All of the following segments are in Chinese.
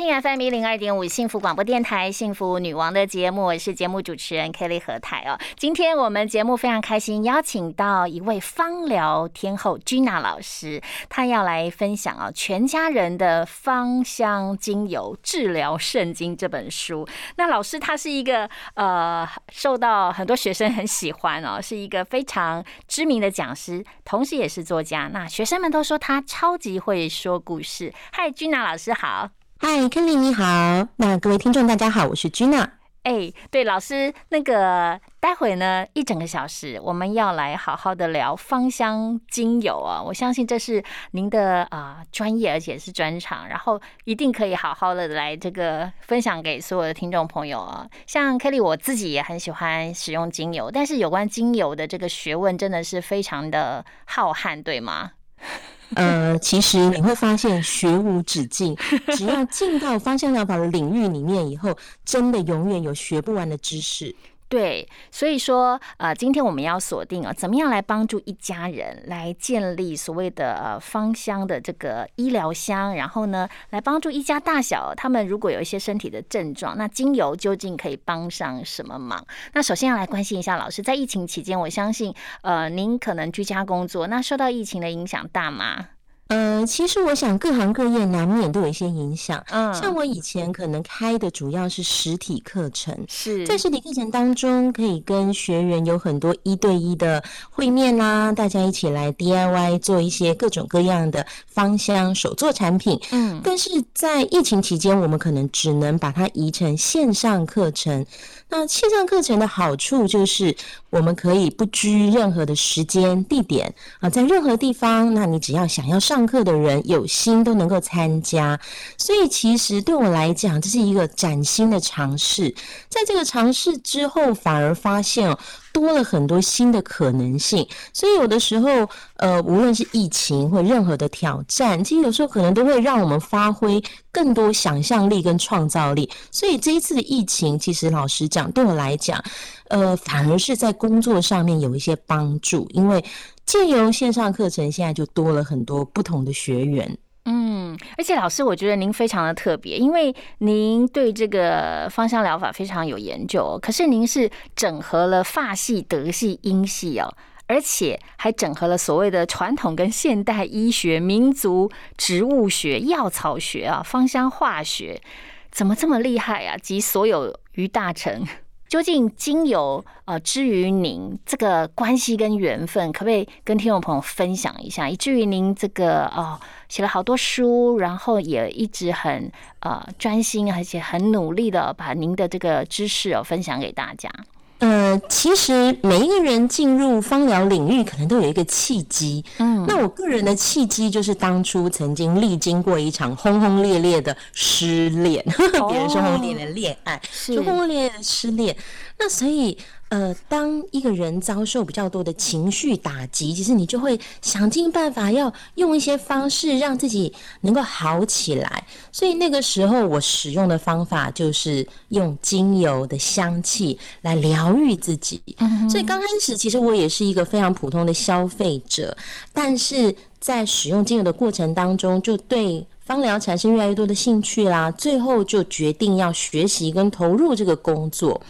听 FM 一零二点五幸福广播电台幸福女王的节目，我是节目主持人 Kelly 何台哦。今天我们节目非常开心，邀请到一位芳疗天后 Gina 老师，她要来分享哦全家人的芳香精油治疗圣经这本书。那老师他是一个呃受到很多学生很喜欢哦，是一个非常知名的讲师，同时也是作家。那学生们都说他超级会说故事。嗨，Gina 老师好。嗨，Kelly 你好，那各位听众大家好，我是 Gina。哎，对，老师，那个待会呢一整个小时，我们要来好好的聊芳香精油啊，我相信这是您的啊专业，而且是专长，然后一定可以好好的来这个分享给所有的听众朋友啊。像 Kelly 我自己也很喜欢使用精油，但是有关精油的这个学问真的是非常的浩瀚，对吗？呃，其实你会发现学无止境，只要进到方向疗法的领域里面以后，真的永远有学不完的知识。对，所以说，呃，今天我们要锁定啊，怎么样来帮助一家人来建立所谓的呃芳香的这个医疗箱，然后呢，来帮助一家大小，他们如果有一些身体的症状，那精油究竟可以帮上什么忙？那首先要来关心一下老师，在疫情期间，我相信，呃，您可能居家工作，那受到疫情的影响大吗？呃，其实我想各行各业难免都有一些影响。嗯，像我以前可能开的主要是实体课程，是在实体课程当中可以跟学员有很多一对一的会面啦，大家一起来 DIY 做一些各种各样的芳香手作产品。嗯，但是在疫情期间，我们可能只能把它移成线上课程。那线上课程的好处就是，我们可以不拘任何的时间地点啊，在任何地方，那你只要想要上课的人有心都能够参加。所以其实对我来讲，这是一个崭新的尝试。在这个尝试之后，反而发现。多了很多新的可能性，所以有的时候，呃，无论是疫情或任何的挑战，其实有时候可能都会让我们发挥更多想象力跟创造力。所以这一次的疫情，其实老实讲，对我来讲，呃，反而是在工作上面有一些帮助，因为借由线上课程，现在就多了很多不同的学员。嗯，而且老师，我觉得您非常的特别，因为您对这个芳香疗法非常有研究。可是您是整合了发系、德系、英系哦，而且还整合了所谓的传统跟现代医学、民族植物学、药草学啊、芳香化学，怎么这么厉害啊？集所有于大成。究竟精油呃，之于您这个关系跟缘分，可不可以跟听众朋友分享一下？以至于您这个哦，写了好多书，然后也一直很呃专心，而且很努力的把您的这个知识哦分享给大家。呃，其实每一个人进入芳疗领域，可能都有一个契机。嗯，那我个人的契机就是当初曾经历经过一场轰轰烈烈的失恋，别人说轰轰烈烈的恋爱，就轰轰烈烈的失恋。那所以。呃，当一个人遭受比较多的情绪打击，其实你就会想尽办法要用一些方式让自己能够好起来。所以那个时候，我使用的方法就是用精油的香气来疗愈自己。所以刚开始，其实我也是一个非常普通的消费者，但是在使用精油的过程当中，就对。芳疗产生越来越多的兴趣啦，最后就决定要学习跟投入这个工作。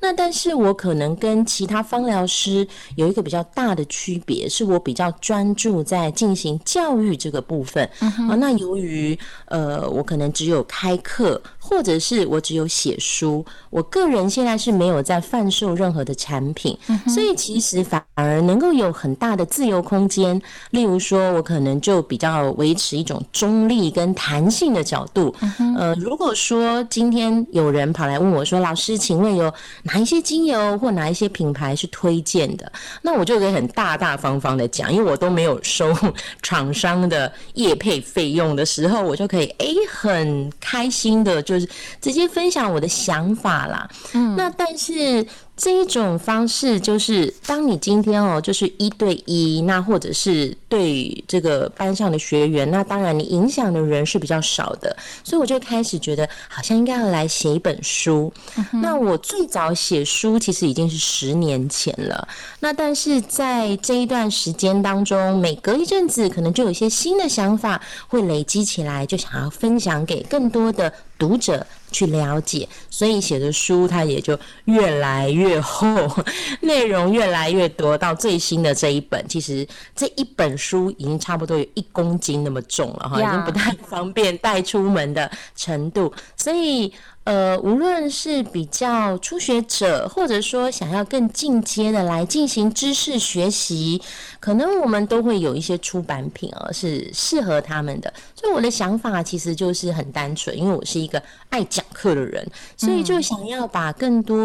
那但是我可能跟其他芳疗师有一个比较大的区别，是我比较专注在进行教育这个部分。啊，那由于呃，我可能只有开课。或者是我只有写书，我个人现在是没有在贩售任何的产品，所以其实反而能够有很大的自由空间。例如说，我可能就比较维持一种中立跟跟弹性的角度。呃，如果说今天有人跑来问我说：“老师，请问有哪一些精油或哪一些品牌是推荐的？”那我就可以很大大方方的讲，因为我都没有收厂商的业配费用的时候，我就可以哎很开心的，就是直接分享我的想法啦。嗯，那但是。这一种方式就是，当你今天哦，就是一对一，那或者是对这个班上的学员，那当然你影响的人是比较少的，所以我就开始觉得好像应该要来写一本书。那我最早写书其实已经是十年前了，那但是在这一段时间当中，每隔一阵子可能就有一些新的想法会累积起来，就想要分享给更多的。读者去了解，所以写的书它也就越来越厚，内容越来越多。到最新的这一本，其实这一本书已经差不多有一公斤那么重了哈，已经不太方便带出门的程度，所以。呃，无论是比较初学者，或者说想要更进阶的来进行知识学习，可能我们都会有一些出版品哦，是适合他们的。所以我的想法其实就是很单纯，因为我是一个爱讲课的人，所以就想要把更多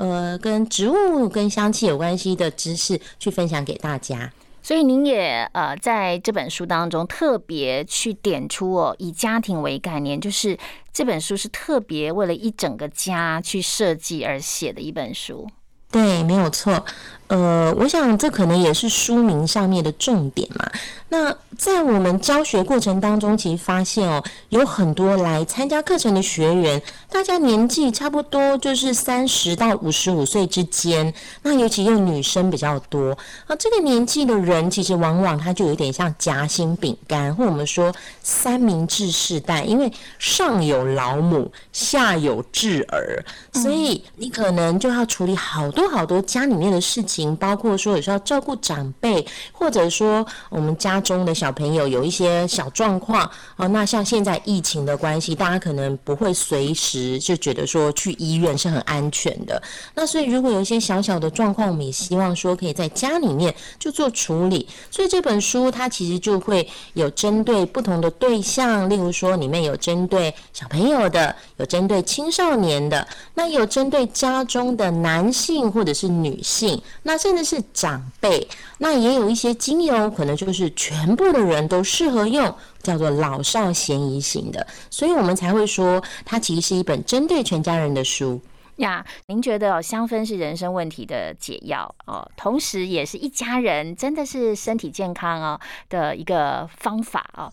呃跟植物跟香气有关系的知识去分享给大家。所以您也呃在这本书当中特别去点出哦，以家庭为概念，就是这本书是特别为了一整个家去设计而写的一本书。对，没有错。呃，我想这可能也是书名上面的重点嘛。那在我们教学过程当中，其实发现哦，有很多来参加课程的学员，大家年纪差不多就是三十到五十五岁之间。那尤其又女生比较多啊，这个年纪的人，其实往往他就有点像夹心饼干，或我们说三明治世代，因为上有老母，下有稚儿，所以你可能就要处理好多好多家里面的事情。包括说有时候照顾长辈，或者说我们家中的小朋友有一些小状况啊，那像现在疫情的关系，大家可能不会随时就觉得说去医院是很安全的。那所以如果有一些小小的状况，我们也希望说可以在家里面就做处理。所以这本书它其实就会有针对不同的对象，例如说里面有针对小朋友的，有针对青少年的，那有针对家中的男性或者是女性。那甚至是长辈，那也有一些精油，可能就是全部的人都适合用，叫做老少咸宜型的，所以我们才会说它其实是一本针对全家人的书呀。您觉得香氛是人生问题的解药哦，同时也是一家人真的是身体健康哦的一个方法哦。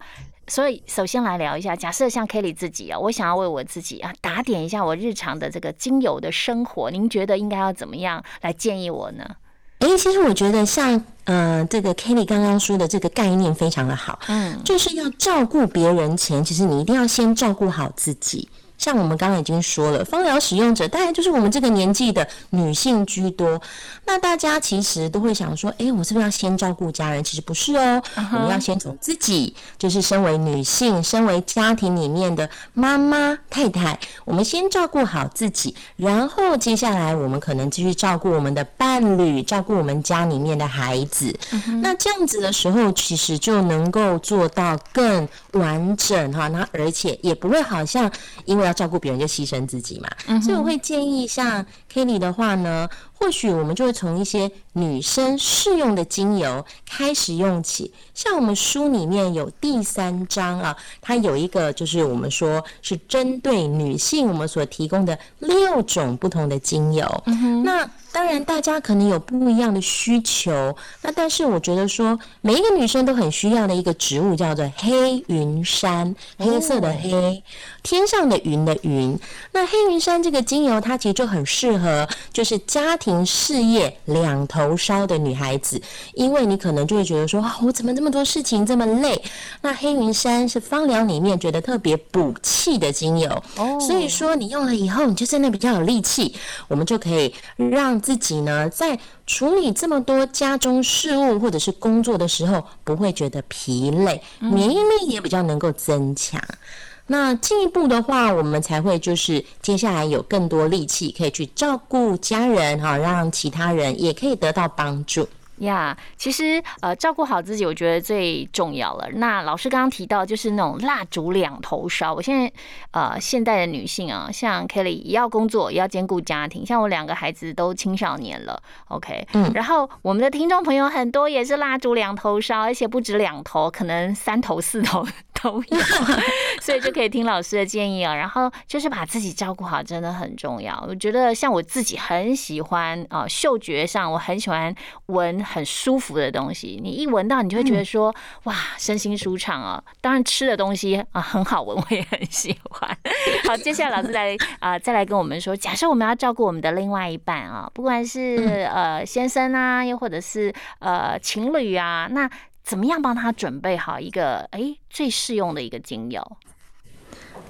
所以，首先来聊一下，假设像 Kelly 自己啊，我想要为我自己啊打点一下我日常的这个精油的生活，您觉得应该要怎么样来建议我呢？哎，其实我觉得像呃这个 Kelly 刚刚说的这个概念非常的好，嗯，就是要照顾别人前，其实你一定要先照顾好自己。像我们刚刚已经说了，芳疗使用者大概就是我们这个年纪的女性居多。那大家其实都会想说，哎，我是不是要先照顾家人？其实不是哦，我们要先从自己，就是身为女性，身为家庭里面的妈妈、太太，我们先照顾好自己，然后接下来我们可能继续照顾我们的伴侣，照顾我们家里面的孩子。那这样子的时候，其实就能够做到更完整哈。那而且也不会好像因为。照顾别人就牺牲自己嘛，所以我会建议像 Kelly 的话呢，或许我们就会从一些女生适用的精油开始用起。像我们书里面有第三章啊，它有一个就是我们说是针对女性我们所提供的六种不同的精油。那当然大家可能有不一样的需求，那但是我觉得说每一个女生都很需要的一个植物叫做黑云杉，黑色的黑，天上的云。的云，那黑云杉这个精油，它其实就很适合，就是家庭事业两头烧的女孩子，因为你可能就会觉得说，啊，我怎么这么多事情这么累？那黑云杉是芳疗里面觉得特别补气的精油，所以说你用了以后，你就真的比较有力气，我们就可以让自己呢，在处理这么多家中事务或者是工作的时候，不会觉得疲累，免疫力也比较能够增强。那进一步的话，我们才会就是接下来有更多力气可以去照顾家人哈，让其他人也可以得到帮助呀，其实呃，照顾好自己，我觉得最重要了。那老师刚刚提到，就是那种蜡烛两头烧。我现在呃，现代的女性啊，像 Kelly 也要工作，也要兼顾家庭。像我两个孩子都青少年了，OK，嗯。然后我们的听众朋友很多也是蜡烛两头烧，而且不止两头，可能三头四头都有，所以就可以听老师的建议啊。然后就是把自己照顾好，真的很重要。我觉得像我自己很喜欢啊，嗅觉上我很喜欢闻。很舒服的东西，你一闻到，你就会觉得说，哇，身心舒畅啊！当然，吃的东西啊很好闻，我也很喜欢。好，接下来老师来啊，再来跟我们说，假设我们要照顾我们的另外一半啊，不管是呃先生啊，又或者是呃情侣啊，那怎么样帮他准备好一个哎最适用的一个精油？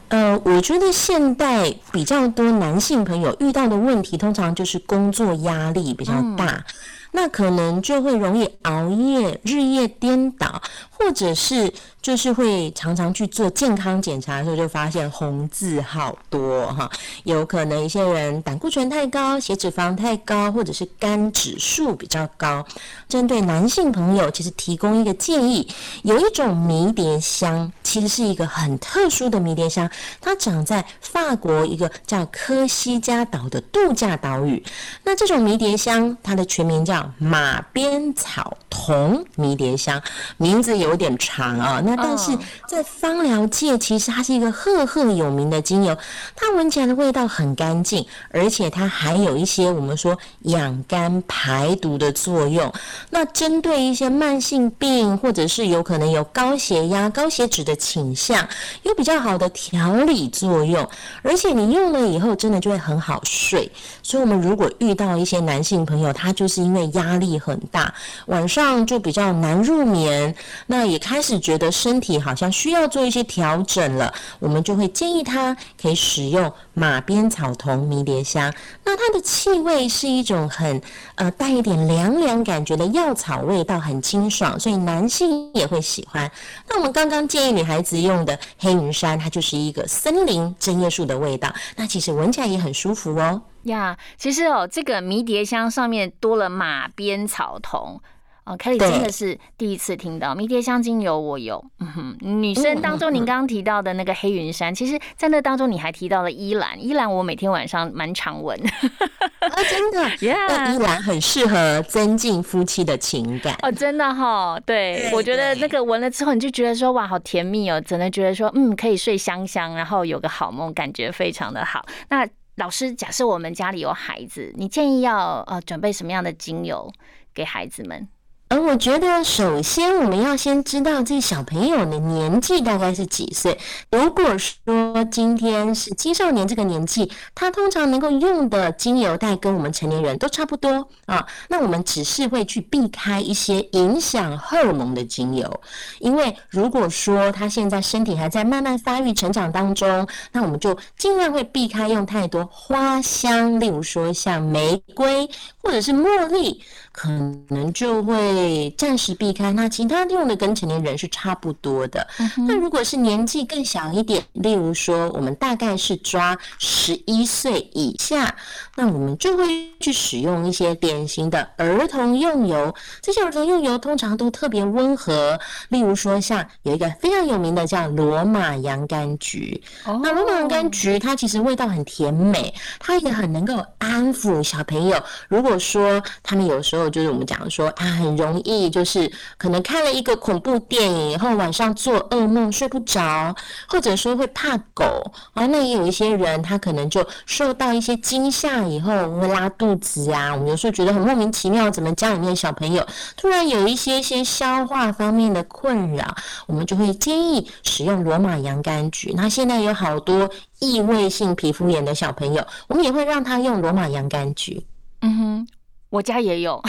呃，我觉得现代比较多男性朋友遇到的问题，通常就是工作压力比较大。那可能就会容易熬夜、日夜颠倒，或者是。就是会常常去做健康检查的时候，就发现红字好多哈，有可能一些人胆固醇太高、血脂肪太高，或者是肝指数比较高。针对男性朋友，其实提供一个建议，有一种迷迭香，其实是一个很特殊的迷迭香，它长在法国一个叫科西嘉岛的度假岛屿。那这种迷迭香，它的全名叫马鞭草同迷迭香，名字有点长啊。那但是在芳疗界，其实它是一个赫赫有名的精油，它闻起来的味道很干净，而且它还有一些我们说养肝排毒的作用。那针对一些慢性病，或者是有可能有高血压、高血脂的倾向，有比较好的调理作用。而且你用了以后，真的就会很好睡。所以，我们如果遇到一些男性朋友，他就是因为压力很大，晚上就比较难入眠，那也开始觉得。身体好像需要做一些调整了，我们就会建议他可以使用马鞭草酮迷迭香。那它的气味是一种很呃带一点凉凉感觉的药草味道，很清爽，所以男性也会喜欢。那我们刚刚建议女孩子用的黑云杉，它就是一个森林针叶树的味道，那其实闻起来也很舒服哦。呀，其实哦，这个迷迭香上面多了马鞭草酮。哦，Kelly 真的是第一次听到迷迭香精油，我有。嗯哼，女生当中，您刚刚提到的那个黑云山，其实在那当中你还提到了依兰，依兰我每天晚上蛮常闻。啊，真的，那依兰很适合增进夫妻的情感。哦，真的哈，对，我觉得那个闻了之后，你就觉得说哇，好甜蜜哦，真的觉得说嗯，可以睡香香，然后有个好梦，感觉非常的好。那老师，假设我们家里有孩子，你建议要呃准备什么样的精油给孩子们？而我觉得，首先我们要先知道这小朋友的年纪大概是几岁。如果说今天是青少年这个年纪，他通常能够用的精油带跟我们成年人都差不多啊。那我们只是会去避开一些影响荷尔蒙的精油，因为如果说他现在身体还在慢慢发育成长当中，那我们就尽量会避开用太多花香，例如说像玫瑰或者是茉莉。可能就会暂时避开，那其他用的跟成年人是差不多的。那如果是年纪更小一点，例如说我们大概是抓十一岁以下，那我们就会去使用一些典型的儿童用油。这些儿童用油通常都特别温和，例如说像有一个非常有名的叫罗马洋甘菊。那罗马洋甘菊它其实味道很甜美，它也很能够安抚小朋友。如果说他们有时候就是我们讲说啊，很容易就是可能看了一个恐怖电影以后，晚上做噩梦睡不着，或者说会怕狗啊。那也有一些人，他可能就受到一些惊吓以后会拉肚子啊。我们有时候觉得很莫名其妙，怎么家里面小朋友突然有一些些消化方面的困扰，我们就会建议使用罗马洋甘菊。那现在有好多异位性皮肤炎的小朋友，我们也会让他用罗马洋甘菊。嗯哼。我家也有，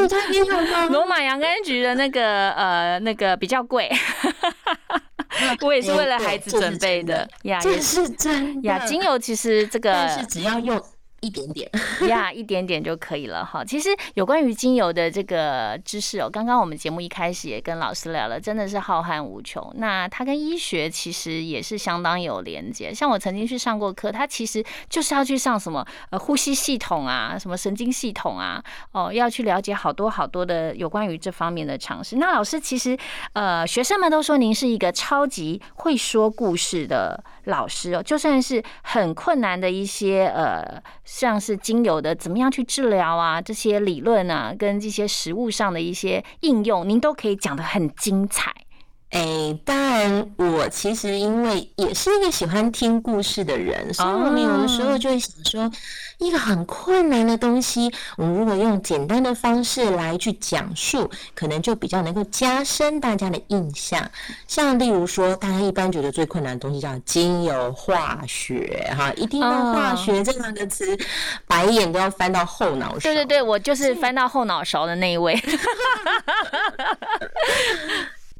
你家也有吗？罗马洋甘菊的那个呃，那个比较贵，我也是为了孩子准备的呀。这是真呀，精油其实这个是只要用一点点呀，一点点就可以了哈。其实有关于精油的这个知识哦，刚刚我们节目一开始也跟老师聊了，真的是浩瀚无穷。那它跟医学其实也是相当有连接。像我曾经去上过课，它其实就是要去上什么呃呼吸系统啊，什么神经系统啊，哦，要去了解好多好多的有关于这方面的常识。那老师其实呃，学生们都说您是一个超级会说故事的老师哦，就算是很困难的一些呃。像是精油的怎么样去治疗啊，这些理论啊，跟这些实物上的一些应用，您都可以讲得很精彩。哎，当然，我其实因为也是一个喜欢听故事的人，所以我们有的时候就会想说，一个很困难的东西，我们如果用简单的方式来去讲述，可能就比较能够加深大家的印象。像例如说，大家一般觉得最困难的东西叫精油化学，哈，一听到化学这两个词，白眼都要翻到后脑勺。对对对，我就是翻到后脑勺的那一位。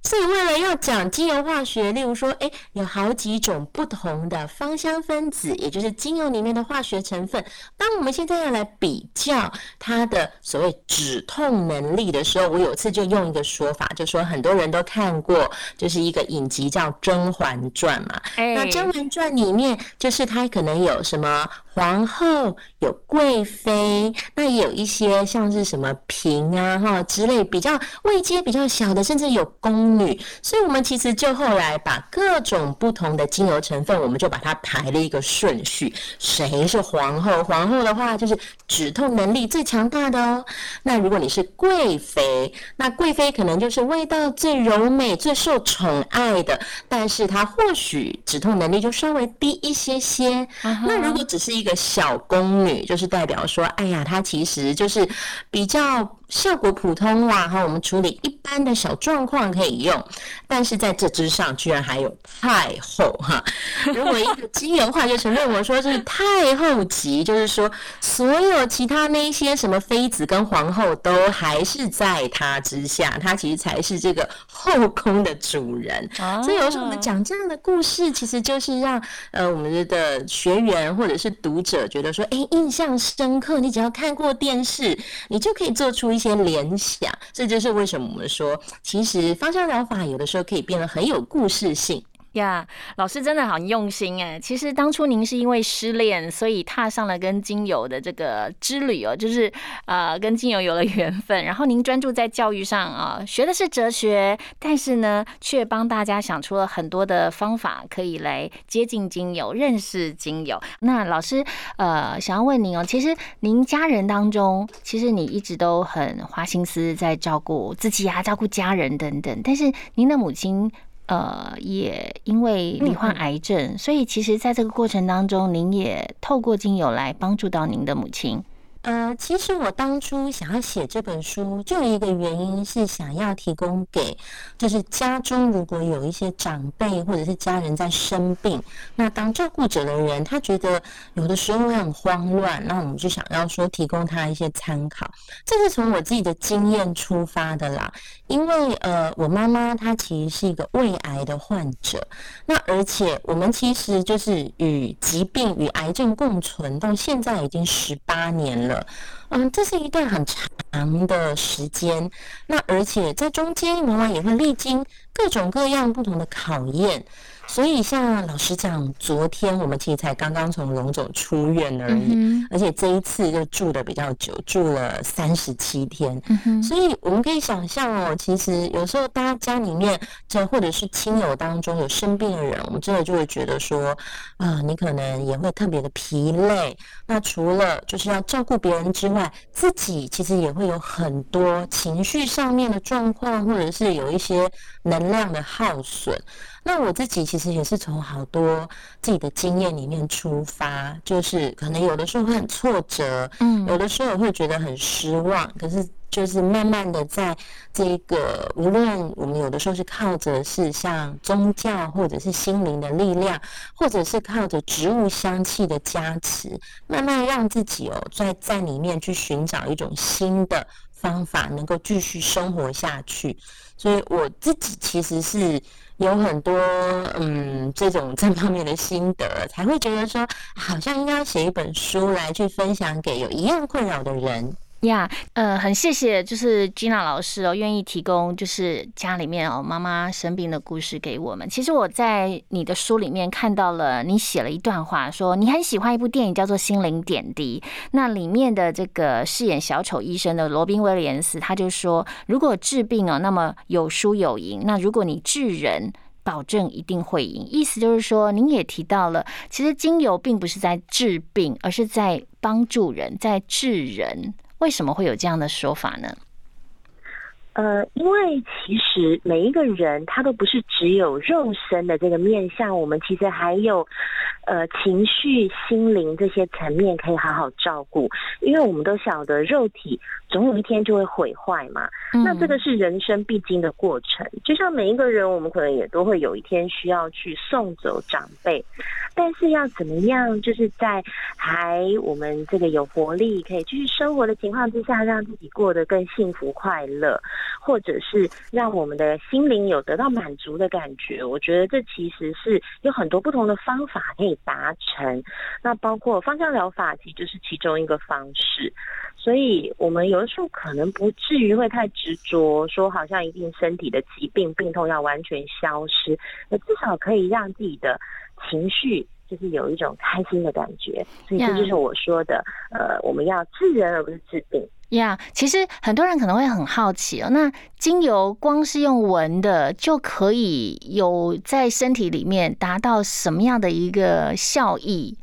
所以，为了要讲精油化学，例如说，哎，有好几种不同的芳香分子，也就是精油里面的化学成分。当我们现在要来比较它的所谓止痛能力的时候，我有次就用一个说法，就说很多人都看过，就是一个影集叫《甄嬛传》嘛。那《甄嬛传》里面，就是它可能有什么皇后、有贵妃，那也有一些像是什么嫔啊、哈之类比较位阶比较小的，甚至有宫。女，所以我们其实就后来把各种不同的精油成分，我们就把它排了一个顺序。谁是皇后？皇后的话就是止痛能力最强大的哦。那如果你是贵妃，那贵妃可能就是味道最柔美、最受宠爱的，但是她或许止痛能力就稍微低一些些。那如果只是一个小宫女，就是代表说，哎呀，她其实就是比较。效果普通啦，哈，我们处理一般的小状况可以用，但是在这之上居然还有太后哈。如果一个精油化就承认我说是太后级，就是说所有其他那些什么妃子跟皇后都还是在她之下，她其实才是这个后宫的主人。所以有时候我们讲这样的故事，其实就是让呃我们的学员或者是读者觉得说，哎，印象深刻。你只要看过电视，你就可以做出一。一些联想，这就是为什么我们说，其实芳香疗法有的时候可以变得很有故事性。呀，老师真的很用心哎！其实当初您是因为失恋，所以踏上了跟精油的这个之旅哦，就是呃跟精油有了缘分。然后您专注在教育上啊，学的是哲学，但是呢，却帮大家想出了很多的方法，可以来接近精油、认识精油。那老师呃，想要问您哦，其实您家人当中，其实你一直都很花心思在照顾自己啊，照顾家人等等，但是您的母亲。呃，也因为罹患癌症，所以其实在这个过程当中，您也透过精油来帮助到您的母亲。呃，其实我当初想要写这本书，就一个原因是想要提供给，就是家中如果有一些长辈或者是家人在生病，那当照顾者的人，他觉得有的时候会很慌乱，那我们就想要说提供他一些参考。这是从我自己的经验出发的啦，因为呃，我妈妈她其实是一个胃癌的患者，那而且我们其实就是与疾病与癌症共存到现在已经十八年了。了，嗯，这是一段很长的时间，那而且在中间往往也会历经各种各样不同的考验。所以，像老实讲，昨天我们其实才刚刚从龙总出院而已，而且这一次就住的比较久，住了三十七天。所以，我们可以想象哦，其实有时候大家家里面，这或者是亲友当中有生病的人，我们真的就会觉得说，啊，你可能也会特别的疲累。那除了就是要照顾别人之外，自己其实也会有很多情绪上面的状况，或者是有一些能量的耗损。那我自己其实也是从好多自己的经验里面出发，就是可能有的时候会很挫折，嗯，有的时候会觉得很失望，可是就是慢慢的在这个无论我们有的时候是靠着是像宗教或者是心灵的力量，或者是靠着植物香气的加持，慢慢让自己哦在在里面去寻找一种新的方法，能够继续生活下去。所以我自己其实是有很多嗯这种这方面的心得，才会觉得说好像应该写一本书来去分享给有一样困扰的人。呀，呃，很谢谢，就是 Gina 老师哦，愿意提供就是家里面哦妈妈生病的故事给我们。其实我在你的书里面看到了，你写了一段话，说你很喜欢一部电影叫做《心灵点滴》，那里面的这个饰演小丑医生的罗宾威廉斯，他就说，如果治病哦，那么有输有赢；那如果你治人，保证一定会赢。意思就是说，您也提到了，其实精油并不是在治病，而是在帮助人，在治人。为什么会有这样的说法呢？呃，因为其实每一个人他都不是只有肉身的这个面相，我们其实还有呃情绪、心灵这些层面可以好好照顾。因为我们都晓得肉体总有一天就会毁坏嘛，那这个是人生必经的过程。就像每一个人，我们可能也都会有一天需要去送走长辈，但是要怎么样，就是在还我们这个有活力可以继续生活的情况之下，让自己过得更幸福快乐。或者是让我们的心灵有得到满足的感觉，我觉得这其实是有很多不同的方法可以达成。那包括芳香疗法，其实就是其中一个方式。所以，我们有的时候可能不至于会太执着，说好像一定身体的疾病病痛要完全消失，那至少可以让自己的情绪就是有一种开心的感觉。所以，这就是我说的，呃，我们要治人而不是治病。呀，其实很多人可能会很好奇哦，那精油光是用闻的就可以有在身体里面达到什么样的一个效益？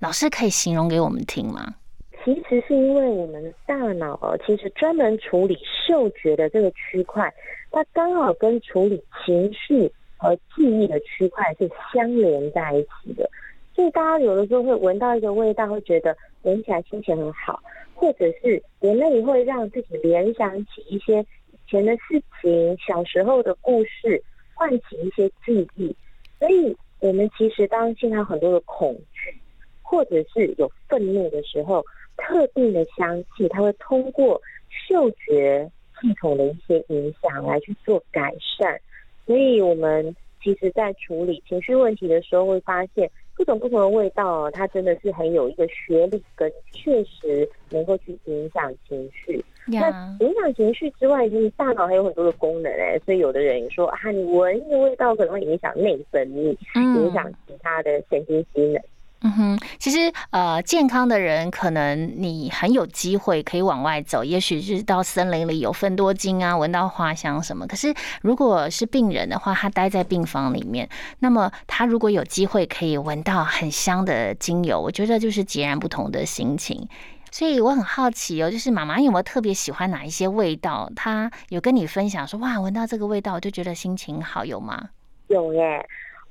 老师可以形容给我们听吗？其实是因为我们的大脑其实专门处理嗅觉的这个区块，它刚好跟处理情绪和记忆的区块是相连在一起的，所以大家有的时候会闻到一个味道，会觉得闻起来心情很好。或者是眼泪会让自己联想起一些以前的事情、小时候的故事，唤起一些记忆。所以，我们其实当现在很多的恐惧，或者是有愤怒的时候，特定的香气，它会通过嗅觉系统的一些影响来去做改善。所以，我们其实在处理情绪问题的时候，会发现。各种不同的味道，它真的是很有一个学历，跟确实能够去影响情绪。那影响情绪之外，就是大脑还有很多的功能哎，所以有的人说啊，你闻一个味道可能会影响内分泌，影响其他的神经机能。嗯哼，其实呃，健康的人可能你很有机会可以往外走，也许是到森林里有分多精啊，闻到花香什么。可是如果是病人的话，他待在病房里面，那么他如果有机会可以闻到很香的精油，我觉得就是截然不同的心情。所以我很好奇哦，就是妈妈有没有特别喜欢哪一些味道？她有跟你分享说哇，闻到这个味道我就觉得心情好，有吗？有耶，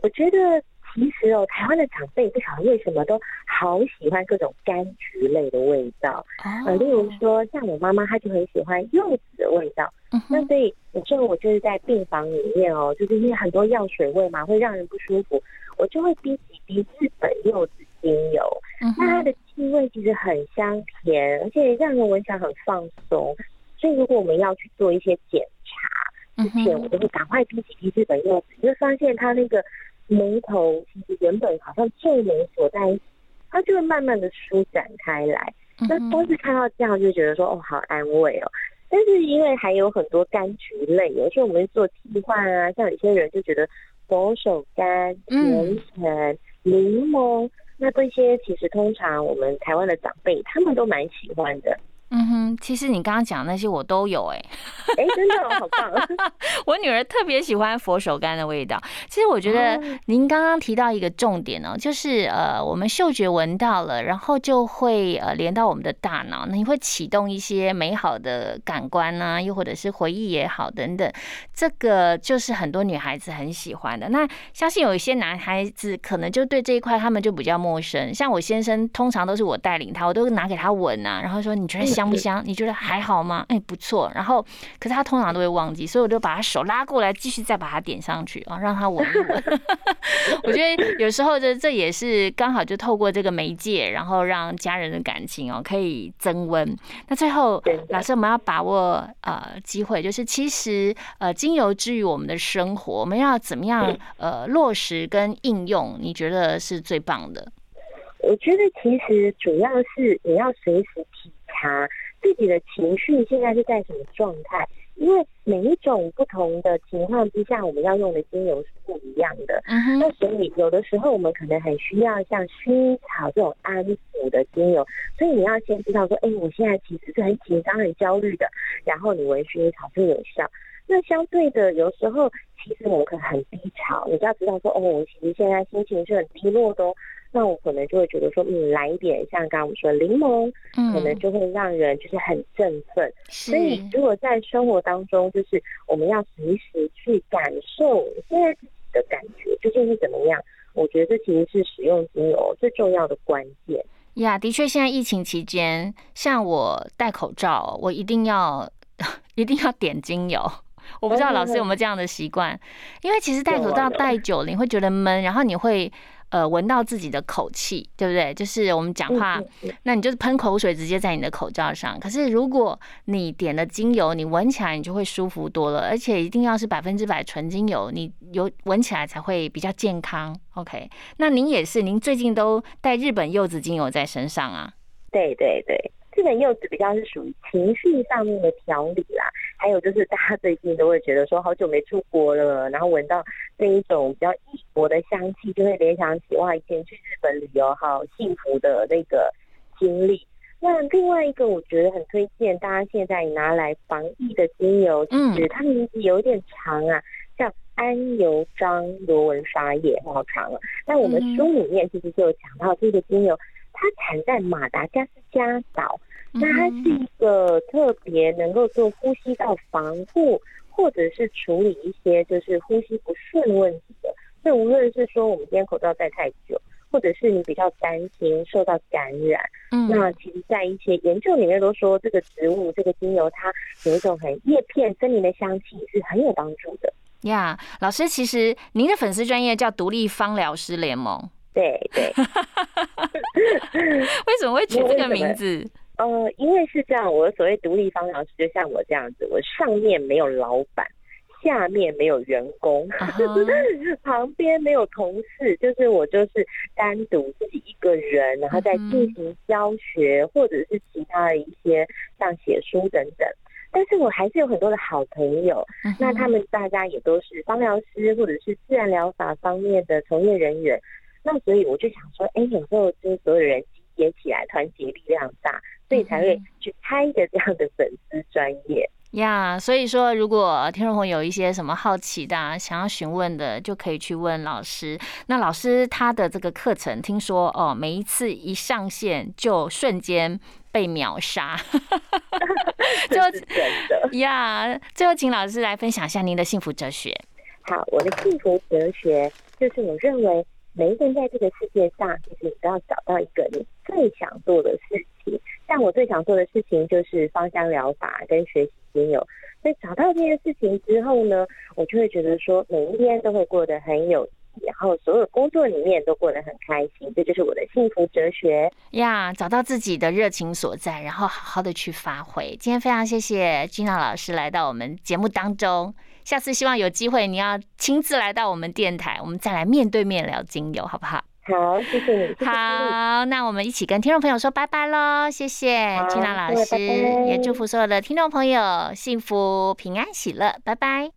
我觉得。其实哦，台湾的长辈不晓得为什么都好喜欢各种柑橘类的味道，呃，例如说像我妈妈，她就很喜欢柚子的味道。那所以有时候我就是在病房里面哦，就是因为很多药水味嘛，会让人不舒服，我就会滴几滴日本柚子精油。那它的气味其实很香甜，而且让人闻起来很放松。所以如果我们要去做一些检查之前，我都会赶快滴几滴日本柚子，你会发现它那个。眉头其实原本好像皱眉锁在一起，它就会慢慢的舒展开来。那都是看到这样，就觉得说哦，好安慰哦。但是因为还有很多柑橘类，有时候我们做替换啊，像有些人就觉得佛手柑、甜橙、柠檬，那这些其实通常我们台湾的长辈他们都蛮喜欢的。嗯哼，其实你刚刚讲那些我都有哎，哎，真的 好棒！我女儿特别喜欢佛手柑的味道。其实我觉得您刚刚提到一个重点哦，就是呃，我们嗅觉闻到了，然后就会呃连到我们的大脑，那你会启动一些美好的感官啊，又或者是回忆也好等等。这个就是很多女孩子很喜欢的。那相信有一些男孩子可能就对这一块他们就比较陌生。像我先生，通常都是我带领他，我都拿给他闻啊，然后说你觉得。香不香？你觉得还好吗？哎，不错。然后，可是他通常都会忘记，所以我就把他手拉过来，继续再把它点上去啊，让他闻一闻。我觉得有时候这这也是刚好就透过这个媒介，然后让家人的感情哦可以增温。那最后，老师我们要把握呃机会，就是其实呃精油之于我们的生活，我们要怎么样呃落实跟应用？你觉得是最棒的？我觉得其实主要是你要随时体察自己的情绪现在是在什么状态，因为每一种不同的情况之下，我们要用的精油是不一样的。那所以有的时候我们可能很需要像薰衣草这种安抚的精油，所以你要先知道说，哎，我现在其实是很紧张、很焦虑的，然后你闻薰衣草就有效。那相对的，有时候其实我们可能很低潮，你就要知道说，哦，我其实现在心情是很低落的。那我可能就会觉得说，嗯，来一点像刚刚我们说的柠檬，可能就会让人就是很振奋。所以，如果在生活当中，就是我们要随时去感受现在自己的感觉究竟是怎么样，我觉得这其实是使用精油最重要的关键。呀，的确，现在疫情期间，像我戴口罩，我一定要 一定要点精油。我不知道老师有没有这样的习惯，因为其实戴口罩戴久了，你会觉得闷，然后你会。呃，闻到自己的口气，对不对？就是我们讲话，那你就是喷口水直接在你的口罩上。可是如果你点了精油，你闻起来你就会舒服多了，而且一定要是百分之百纯精油，你有闻起来才会比较健康。OK，那您也是，您最近都带日本柚子精油在身上啊？对对对。日本柚子比较是属于情绪上面的调理啦，还有就是大家最近都会觉得说好久没出国了，然后闻到那一种比较异国的香气，就会联想起哇以前去日本旅游好幸福的那个经历。那另外一个我觉得很推荐大家现在拿来防疫的精油，其实它名字有点长啊，叫安油樟罗纹沙叶，好长啊。那我们书里面其实就有讲到这个精油。它产在马达加斯加岛，那它是一个特别能够做呼吸道防护，或者是处理一些就是呼吸不顺问题的。所以无论是说我们今天口罩戴太久，或者是你比较担心受到感染，嗯，那其实，在一些研究里面都说，这个植物这个精油它有一种很叶片森林的香气，是很有帮助的。呀，老师，其实您的粉丝专业叫独立芳疗师联盟。对对，为什么会取这个 名字？呃，因为是这样，我所谓独立方疗师，就像我这样子，我上面没有老板，下面没有员工，旁边没有同事，就是我就是单独自己一个人，然后再进行教学，或者是其他的一些像写书等等。但是我还是有很多的好朋友，那他们大家也都是方疗师，或者是自然疗法方面的从业人员。那所以我就想说，哎，有时候就是所有人集结起来，团结力量大，所以才会去开一个这样的粉丝专业呀。所以说，如果听众朋友有一些什么好奇的、想要询问的，就可以去问老师。那老师他的这个课程，听说哦，每一次一上线就瞬间被秒杀。最后，真呀，最后请老师来分享一下您的幸福哲学。好，我的幸福哲学就是我认为。每一个人在这个世界上，其实你都要找到一个你最想做的事情。像我最想做的事情就是芳香疗法跟学习精油。所以找到这件事情之后呢，我就会觉得说，每一天都会过得很有，然后所有工作里面都过得很开心。这就是我的幸福哲学呀！找到自己的热情所在，然后好好的去发挥。今天非常谢谢君娜老师来到我们节目当中。下次希望有机会，你要亲自来到我们电台，我们再来面对面聊精油，好不好？好，谢谢你。好，那我们一起跟听众朋友说拜拜喽！谢谢金娜老师，也祝福所有的听众朋友幸福、平安、喜乐，拜拜。